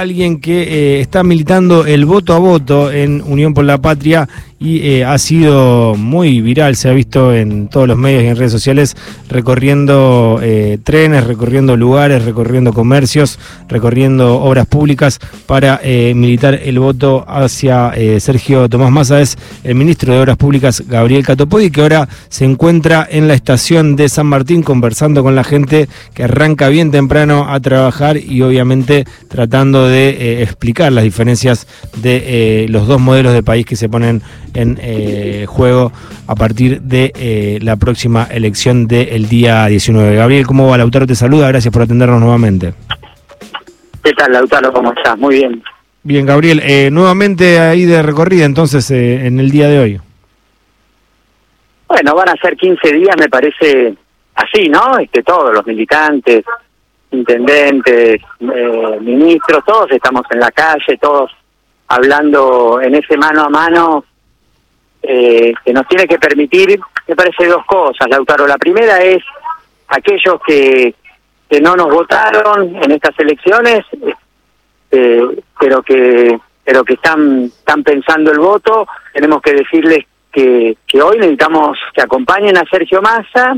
alguien que eh, está militando el voto a voto en Unión por la Patria y eh, ha sido muy viral, se ha visto en todos los medios y en redes sociales recorriendo eh, trenes, recorriendo lugares, recorriendo comercios, recorriendo obras públicas para militar el voto hacia Sergio Tomás Massa, es el ministro de Obras Públicas Gabriel Catopodi, que ahora se encuentra en la estación de San Martín conversando con la gente que arranca bien temprano a trabajar y obviamente tratando de explicar las diferencias de los dos modelos de país que se ponen en eh, juego a partir de eh, la próxima elección del día 19. Gabriel, ¿cómo va? Lautaro te saluda, gracias por atendernos nuevamente. ¿Qué tal, Lautaro? ¿Cómo estás? Muy bien. Bien, Gabriel, eh, nuevamente ahí de recorrida entonces en el día de hoy. Bueno, van a ser 15 días, me parece así, ¿no? Este, todos los militantes, intendentes, ministros, todos estamos en la calle, todos hablando en ese mano a mano eh, que nos tiene que permitir, me parece dos cosas, Lautaro. La primera es aquellos que, que no nos votaron en estas elecciones, eh, pero que pero que están, están pensando el voto, tenemos que decirles que, que hoy necesitamos que acompañen a Sergio Massa,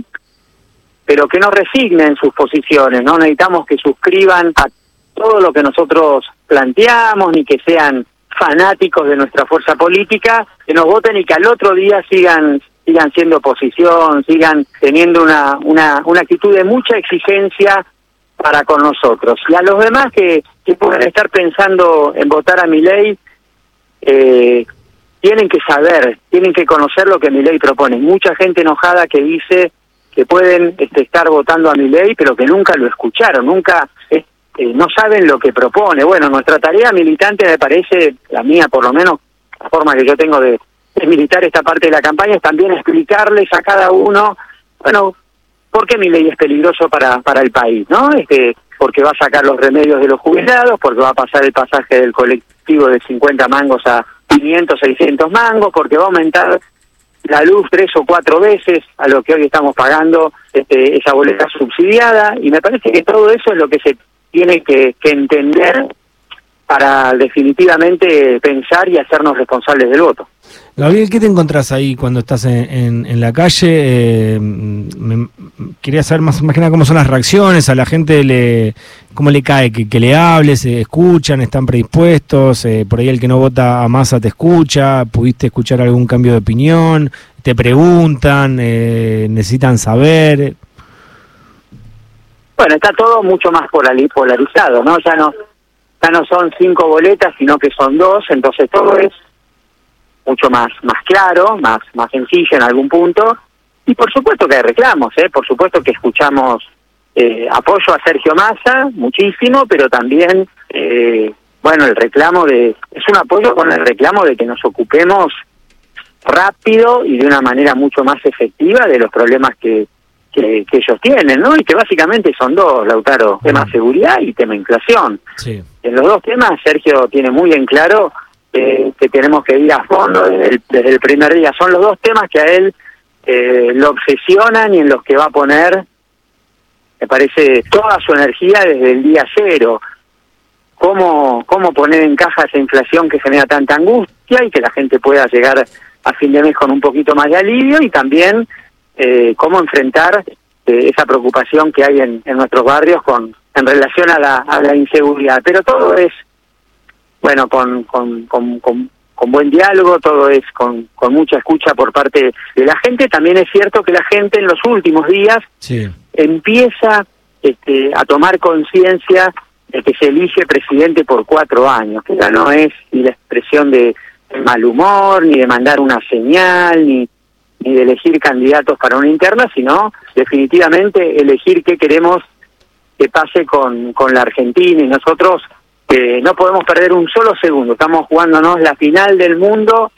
pero que no resignen sus posiciones, no necesitamos que suscriban a todo lo que nosotros planteamos, ni que sean fanáticos de nuestra fuerza política que nos voten y que al otro día sigan sigan siendo oposición, sigan teniendo una, una, una actitud de mucha exigencia para con nosotros. Y a los demás que, que pueden estar pensando en votar a mi ley, eh, tienen que saber, tienen que conocer lo que mi ley propone. Mucha gente enojada que dice que pueden este, estar votando a mi ley, pero que nunca lo escucharon, nunca eh, no saben lo que propone. Bueno, nuestra tarea militante me parece, la mía por lo menos, la forma que yo tengo de, militar esta parte de la campaña es también explicarles a cada uno, bueno, por qué mi ley es peligroso para, para el país, ¿no? Este, porque va a sacar los remedios de los jubilados, porque va a pasar el pasaje del colectivo de 50 mangos a 500, 600 mangos, porque va a aumentar la luz tres o cuatro veces a lo que hoy estamos pagando este, esa boleta subsidiada, y me parece que todo eso es lo que se tiene que, entender para definitivamente pensar y hacernos responsables del voto. Gabriel, ¿qué te encontrás ahí cuando estás en, en, la calle? Eh, quería saber más, más que nada cómo son las reacciones, a la gente le, cómo le cae que, le hables, se escuchan, están predispuestos, eh, por ahí el que no vota a masa te escucha, pudiste escuchar algún cambio de opinión, te preguntan, eh, necesitan saber. Bueno, está todo mucho más polarizado, ¿no? Ya no ya no son cinco boletas, sino que son dos, entonces todo es mucho más más claro, más más sencillo en algún punto. Y por supuesto que hay reclamos, ¿eh? Por supuesto que escuchamos eh, apoyo a Sergio Massa, muchísimo, pero también, eh, bueno, el reclamo de... Es un apoyo con el reclamo de que nos ocupemos rápido y de una manera mucho más efectiva de los problemas que, que, ellos tienen, ¿no? Y que básicamente son dos, Lautaro, tema seguridad y tema inflación. Sí. En los dos temas, Sergio tiene muy en claro que tenemos que ir a fondo desde el, primer día. Son los dos temas que a él eh, lo obsesionan y en los que va a poner, me parece, toda su energía desde el día cero. Cómo, cómo poner en caja esa inflación que genera tanta angustia y que la gente pueda llegar a fin de mes con un poquito más de alivio y también eh, cómo enfrentar eh, esa preocupación que hay en, nuestros barrios con en relación a la, a la inseguridad. Pero todo es, bueno, con, con, con, con, buen diálogo, todo es con, con mucha escucha por parte de la gente. También es cierto que la gente en los últimos días empieza este, a tomar conciencia de que se elige presidente por cuatro años, que ya no es ni la expresión de mal humor, ni de mandar una señal, ni ni de elegir candidatos para una interna, sino definitivamente elegir qué queremos que pase con, con la Argentina y nosotros eh, no podemos perder un solo segundo, estamos jugándonos la final del mundo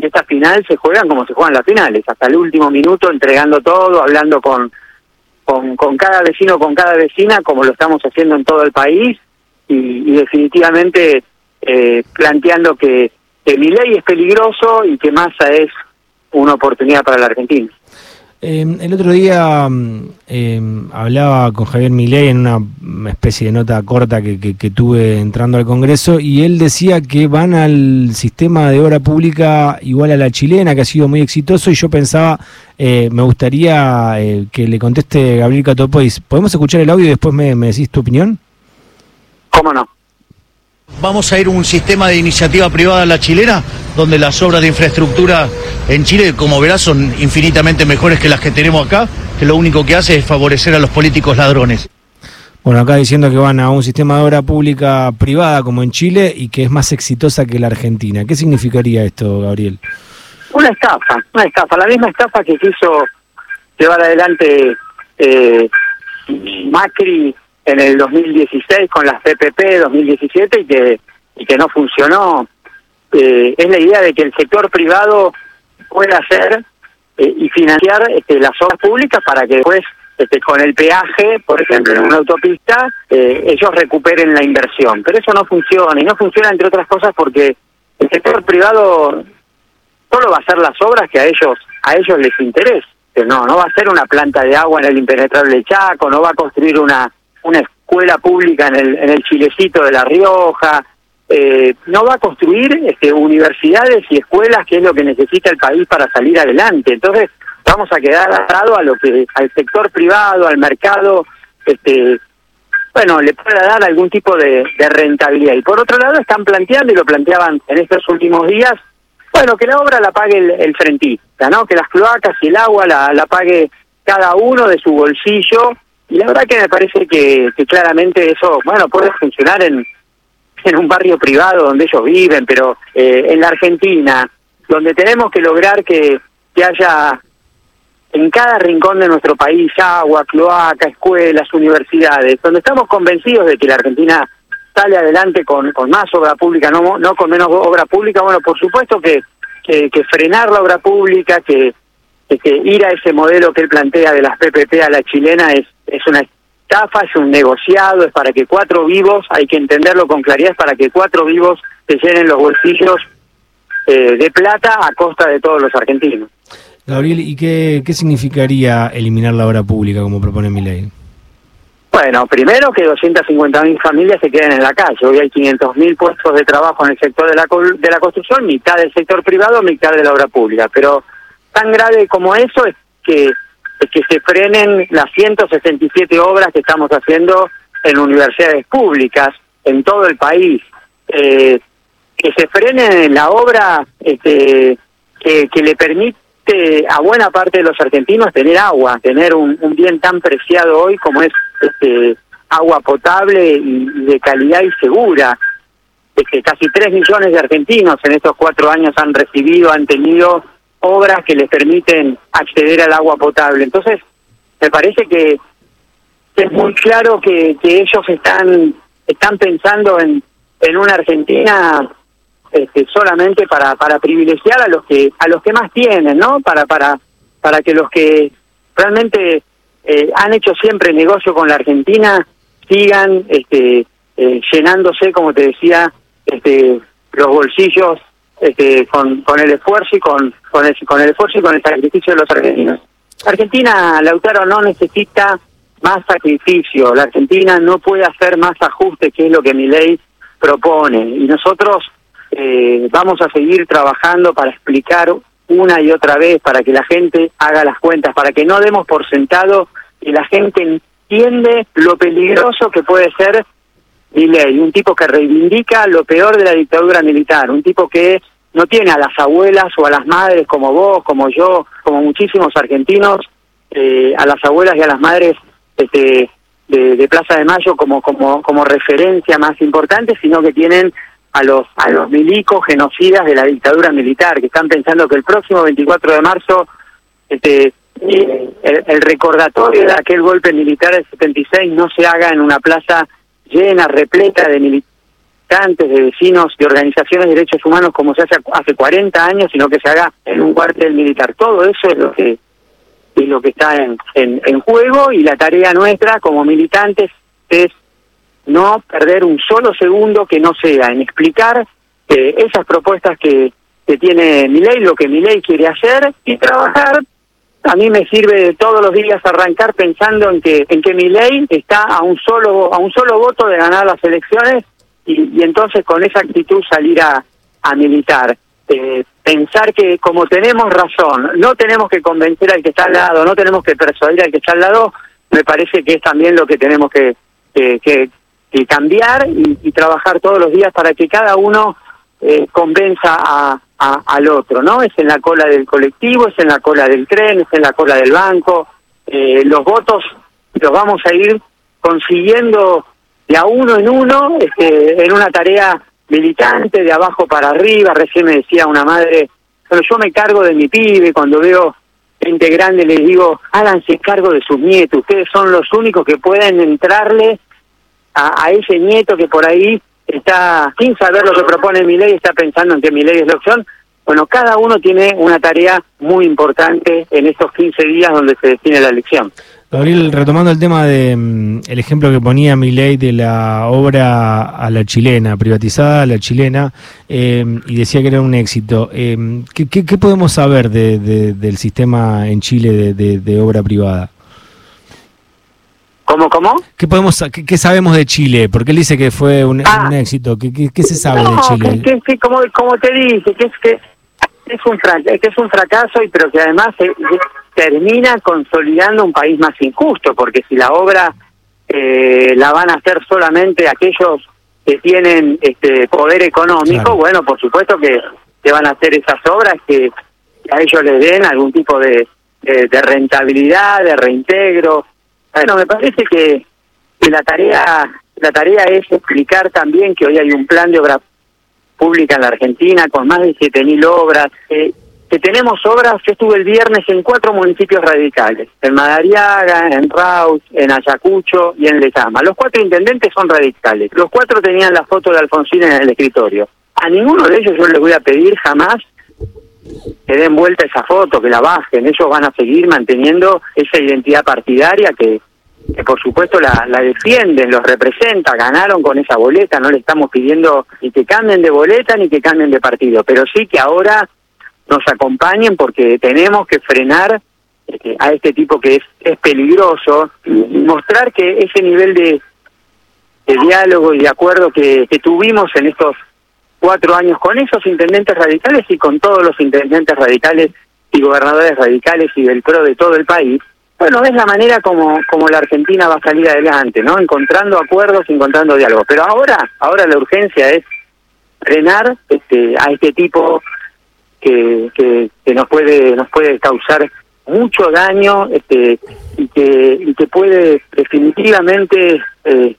y esta final se juegan como se juegan las finales, hasta el último minuto entregando todo, hablando con, con, con cada vecino, con cada vecina, como lo estamos haciendo en todo el país y, definitivamente eh, planteando que, que mi es peligroso y que Massa es una oportunidad para la Argentina. Eh, el otro día eh, hablaba con Javier Milei en una especie de nota corta que, que, tuve entrando al Congreso y él decía que van al sistema de obra pública igual a la chilena, que ha sido muy exitoso y yo pensaba, eh, me gustaría que le conteste Gabriel Catopois. ¿Podemos escuchar el audio y después me, me decís tu opinión? ¿Cómo no? Vamos a ir a un sistema de iniciativa privada a la chilena, donde las obras de infraestructura en Chile, como verás, son infinitamente mejores que las que tenemos acá, que lo único que hace es favorecer a los políticos ladrones. Bueno, acá diciendo que van a un sistema de obra pública privada como en Chile y que es más exitosa que la Argentina. ¿Qué significaría esto, Gabriel? Una estafa, una estafa, la misma estafa que quiso llevar adelante eh, Macri en el 2016 con las PPP 2017 y que, y que no funcionó. Eh, es la idea de que el sector privado pueda hacer eh, y financiar este, las obras públicas para que después este, con el peaje, por ejemplo, en una autopista, eh, ellos recuperen la inversión. Pero eso no funciona y no funciona entre otras cosas porque el sector privado solo va a hacer las obras que a ellos a ellos les interesa. No, no va a hacer una planta de agua en el impenetrable Chaco, no va a construir una una escuela pública en el, en el Chilecito de La Rioja, eh, no va a construir este, universidades y escuelas, que es lo que necesita el país para salir adelante. Entonces, vamos a quedar atado a lo que al sector privado, al mercado, este, bueno, le pueda dar algún tipo de, rentabilidad. Y por otro lado, están planteando, y lo planteaban en estos últimos días, bueno, que la obra la pague el, el frentista, ¿no? Que las cloacas y el agua la, la pague cada uno de su bolsillo y la verdad que me parece que, claramente eso, bueno, puede funcionar en, en un barrio privado donde ellos viven, pero eh, en la Argentina, donde tenemos que lograr que, que haya en cada rincón de nuestro país agua, cloaca, escuelas, universidades, donde estamos convencidos de que la Argentina sale adelante con, con más obra pública, no, no con menos obra pública, bueno, por supuesto que, que, que frenar la obra pública, que, que ir a ese modelo que él plantea de las PPP a la chilena es, es una estafa, es un negociado, es para que cuatro vivos, hay que entenderlo con claridad, es para que cuatro vivos se llenen los bolsillos eh, de plata a costa de todos los argentinos. Gabriel, ¿y qué, qué significaría eliminar la obra pública como propone mi ley? Bueno, primero que 250.000 familias se queden en la calle. Hoy hay 500.000 puestos de trabajo en el sector de la, de la construcción, mitad del sector privado, mitad de la obra pública. Pero tan grave como eso es que que se frenen las 167 obras que estamos haciendo en universidades públicas en todo el país, eh, que se frene la obra este, que, que, le permite a buena parte de los argentinos tener agua, tener un, bien tan preciado hoy como es este, agua potable y, de calidad y segura. que casi 3 millones de argentinos en estos cuatro años han recibido, han tenido obras que les permiten acceder al agua potable. Entonces, me parece que es muy claro que, que ellos están están pensando en, en una Argentina este, solamente para para privilegiar a los que a los que más tienen, ¿no? Para para para que los que realmente eh, han hecho siempre negocio con la Argentina sigan este eh, llenándose, como te decía, este los bolsillos este, con, con el esfuerzo y con, con, el, con el esfuerzo y con el sacrificio de los argentinos. Argentina, Lautaro, no necesita más sacrificio. La Argentina no puede hacer más ajustes, que es lo que mi ley propone. Y nosotros eh, vamos a seguir trabajando para explicar una y otra vez, para que la gente haga las cuentas, para que no demos por sentado y la gente entiende lo peligroso que puede ser ley, un tipo que reivindica lo peor de la dictadura militar, un tipo que no tiene a las abuelas o a las madres como vos, como yo, como muchísimos argentinos, eh, a las abuelas y a las madres este, de, Plaza de Mayo como, como, como referencia más importante, sino que tienen a los, a los milicos genocidas de la dictadura militar, que están pensando que el próximo 24 de marzo este, el, el recordatorio de aquel golpe militar del 76 no se haga en una plaza llena, repleta de militantes, de vecinos, de organizaciones de derechos humanos como se hace hace 40 años, sino que se haga en un cuartel militar. Todo eso es lo que es lo que está en, en, juego y la tarea nuestra como militantes es no perder un solo segundo que no sea en explicar eh, esas propuestas que, que tiene mi ley, lo que mi ley quiere hacer y trabajar a mí me sirve todos los días arrancar pensando en que en que mi ley está a un solo a un solo voto de ganar las elecciones y, entonces con esa actitud salir a, a militar. Eh, pensar que como tenemos razón, no tenemos que convencer al que está al lado, no tenemos que persuadir al que está al lado, me parece que es también lo que tenemos que, que, cambiar y, trabajar todos los días para que cada uno eh, convenza a, al otro, ¿no? Es en la cola del colectivo, es en la cola del tren, es en la cola del banco. Eh, los votos los vamos a ir consiguiendo de a uno en uno, este, en una tarea militante, de abajo para arriba. Recién me decía una madre, pero yo me cargo de mi pibe, cuando veo gente grande les digo, háganse cargo de sus nietos, ustedes son los únicos que pueden entrarle a, a ese nieto que por ahí está, sin saber lo que propone mi ley, está pensando en que mi ley es la opción. Bueno, cada uno tiene una tarea muy importante en estos 15 días donde se define la elección. Gabriel, retomando el tema de mm, el ejemplo que ponía mi ley de la obra a la chilena, privatizada a la chilena, eh, y decía que era un éxito. Eh, ¿qué, podemos saber de, del sistema en Chile de, obra privada? ¿Cómo, cómo? ¿Qué, podemos, qué, sabemos de Chile? Porque él dice que fue un, ah. éxito. ¿Qué, qué, se sabe de Chile? Que, como, como te dice, que es que es un, que es un fracaso, y pero que además termina consolidando un país más injusto, porque si la obra eh, la van a hacer solamente aquellos que tienen este poder económico, bueno, por supuesto que, que van a hacer esas obras que, a ellos les den algún tipo de, de, rentabilidad, de reintegro. Bueno, me parece que, la tarea la tarea es explicar también que hoy hay un plan de obra pública en la Argentina con más de 7.000 obras. Que tenemos obras, yo estuve el viernes en cuatro municipios radicales, en Madariaga, en Raus, en Ayacucho y en Lezama. Los cuatro intendentes son radicales, los cuatro tenían la foto de Alfonsín en el escritorio. A ninguno de ellos yo les voy a pedir jamás que den vuelta esa foto, que la bajen, ellos van a seguir manteniendo esa identidad partidaria que, que por supuesto la, defienden, los representa, ganaron con esa boleta, no le estamos pidiendo ni que cambien de boleta ni que cambien de partido, pero sí que ahora nos acompañen porque tenemos que frenar este, a este tipo que es, peligroso y mostrar que ese nivel de, diálogo y de acuerdo que, tuvimos en estos cuatro años con esos intendentes radicales y con todos los intendentes radicales y gobernadores radicales y del PRO de todo el país, bueno, es la manera como, como la Argentina va a salir adelante, ¿no? Encontrando acuerdos, encontrando diálogo. Pero ahora, ahora la urgencia es frenar este, a este tipo que, que, nos puede nos puede causar mucho daño este y que y que puede definitivamente eh,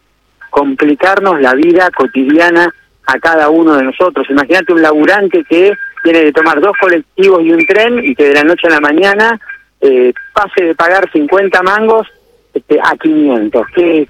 complicarnos la vida cotidiana a cada uno de nosotros. Imagínate un laburante que tiene que tomar dos colectivos y un tren y que de la noche a la mañana eh, pase de pagar 50 mangos este, a 500. ¿Qué,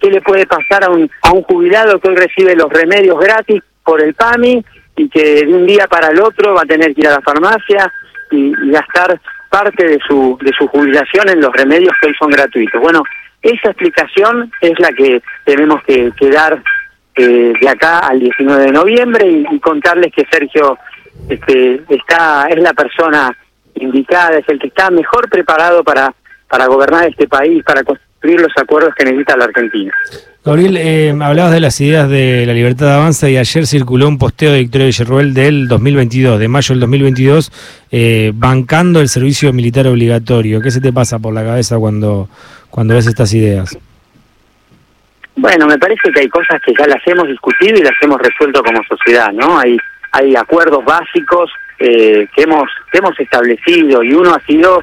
¿Qué le puede pasar a un, a un jubilado que hoy recibe los remedios gratis por el PAMI y que de un día para el otro va a tener que ir a la farmacia y, gastar parte de su de su jubilación en los remedios que hoy son gratuitos. Bueno, esa explicación es la que tenemos que, dar eh, de acá al 19 de noviembre y, contarles que Sergio este, está es la persona indicada, es el que está mejor preparado para para gobernar este país, para construir los acuerdos que necesita la Argentina. Gabriel, eh, hablabas de las ideas de la libertad de avanza y ayer circuló un posteo de Victoria Villarruel del 2022, de mayo del 2022, eh, bancando el servicio militar obligatorio. ¿Qué se te pasa por la cabeza cuando, cuando ves estas ideas? Bueno, me parece que hay cosas que ya las hemos discutido y las hemos resuelto como sociedad, ¿no? Hay, hay acuerdos básicos eh, que hemos que hemos establecido y uno ha sido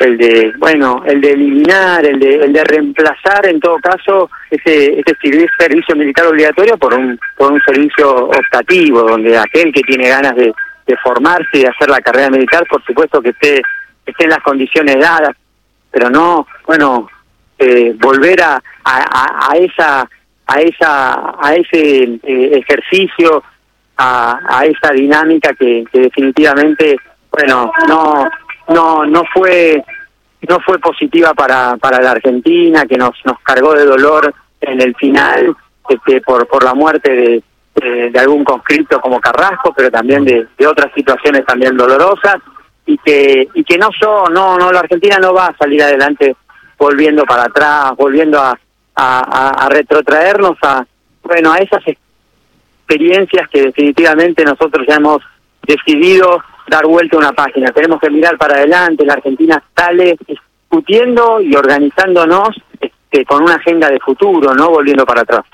el de bueno el de eliminar el de el de reemplazar en todo caso ese ese servicio militar obligatorio por un por un servicio optativo donde aquel que tiene ganas de, de formarse y de hacer la carrera militar por supuesto que esté esté en las condiciones dadas pero no bueno eh, volver a, a, esa a esa a ese eh, ejercicio a, a esa dinámica que, definitivamente bueno no no no fue no fue positiva para para la Argentina que nos nos cargó de dolor en el final este por por la muerte de de, algún conscripto como Carrasco pero también de, de otras situaciones también dolorosas y que y que no son, no, no, la Argentina no va a salir adelante volviendo para atrás, volviendo a, retrotraernos a, bueno, a esas experiencias que definitivamente nosotros ya hemos decidido dar vuelta a una página. Tenemos que mirar para adelante, la Argentina sale discutiendo y organizándonos este, con una agenda de futuro, no volviendo para atrás.